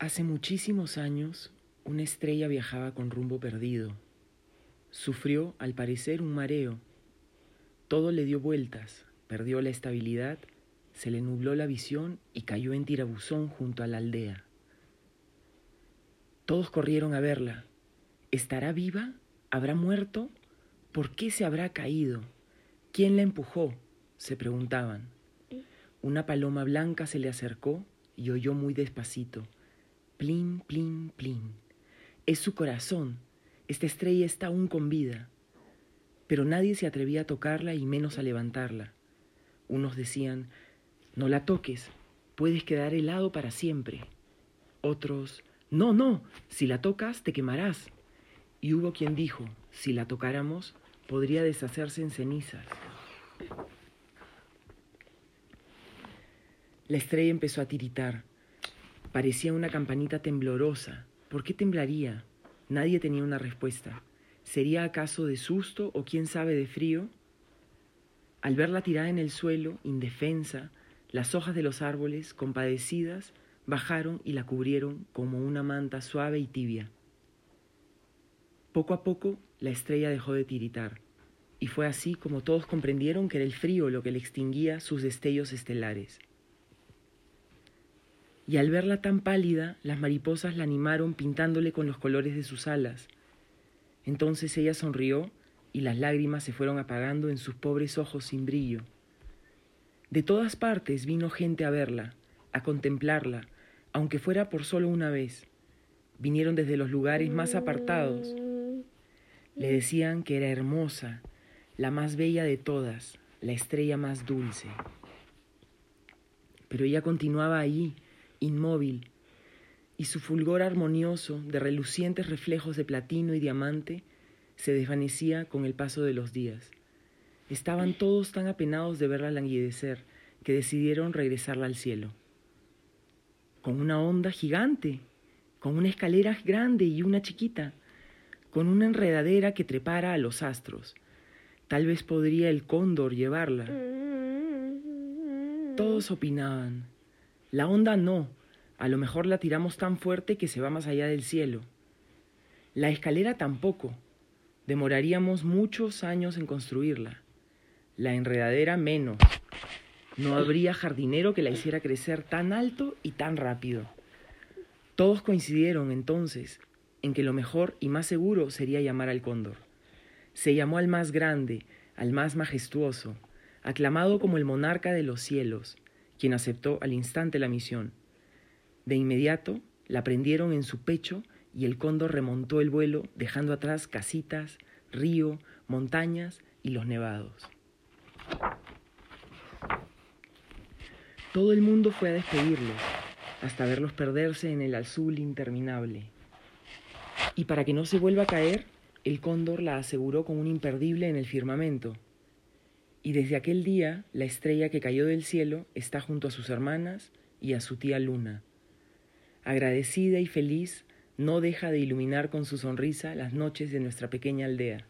Hace muchísimos años, una estrella viajaba con rumbo perdido. Sufrió, al parecer, un mareo. Todo le dio vueltas, perdió la estabilidad, se le nubló la visión y cayó en tirabuzón junto a la aldea. Todos corrieron a verla. ¿Estará viva? ¿Habrá muerto? ¿Por qué se habrá caído? ¿Quién la empujó? se preguntaban. Una paloma blanca se le acercó y oyó muy despacito. Plin, plin, plin. Es su corazón. Esta estrella está aún con vida. Pero nadie se atrevía a tocarla y menos a levantarla. Unos decían, no la toques, puedes quedar helado para siempre. Otros, no, no, si la tocas te quemarás. Y hubo quien dijo, si la tocáramos, podría deshacerse en cenizas. La estrella empezó a tiritar. Parecía una campanita temblorosa. ¿Por qué temblaría? Nadie tenía una respuesta. ¿Sería acaso de susto o quién sabe de frío? Al verla tirada en el suelo, indefensa, las hojas de los árboles, compadecidas, bajaron y la cubrieron como una manta suave y tibia. Poco a poco la estrella dejó de tiritar, y fue así como todos comprendieron que era el frío lo que le extinguía sus destellos estelares y al verla tan pálida, las mariposas la animaron pintándole con los colores de sus alas. Entonces ella sonrió y las lágrimas se fueron apagando en sus pobres ojos sin brillo. De todas partes vino gente a verla, a contemplarla, aunque fuera por solo una vez. Vinieron desde los lugares más apartados. Le decían que era hermosa, la más bella de todas, la estrella más dulce. Pero ella continuaba allí, inmóvil, y su fulgor armonioso de relucientes reflejos de platino y diamante se desvanecía con el paso de los días. Estaban todos tan apenados de verla languidecer que decidieron regresarla al cielo. Con una onda gigante, con una escalera grande y una chiquita, con una enredadera que trepara a los astros. Tal vez podría el cóndor llevarla. Todos opinaban, la onda no, a lo mejor la tiramos tan fuerte que se va más allá del cielo. La escalera tampoco, demoraríamos muchos años en construirla. La enredadera menos. No habría jardinero que la hiciera crecer tan alto y tan rápido. Todos coincidieron entonces en que lo mejor y más seguro sería llamar al cóndor. Se llamó al más grande, al más majestuoso, aclamado como el monarca de los cielos, quien aceptó al instante la misión. De inmediato la prendieron en su pecho y el cóndor remontó el vuelo dejando atrás casitas, río, montañas y los nevados. Todo el mundo fue a despedirlos, hasta verlos perderse en el azul interminable. Y para que no se vuelva a caer, el cóndor la aseguró con un imperdible en el firmamento, y desde aquel día la estrella que cayó del cielo está junto a sus hermanas y a su tía Luna. Agradecida y feliz, no deja de iluminar con su sonrisa las noches de nuestra pequeña aldea.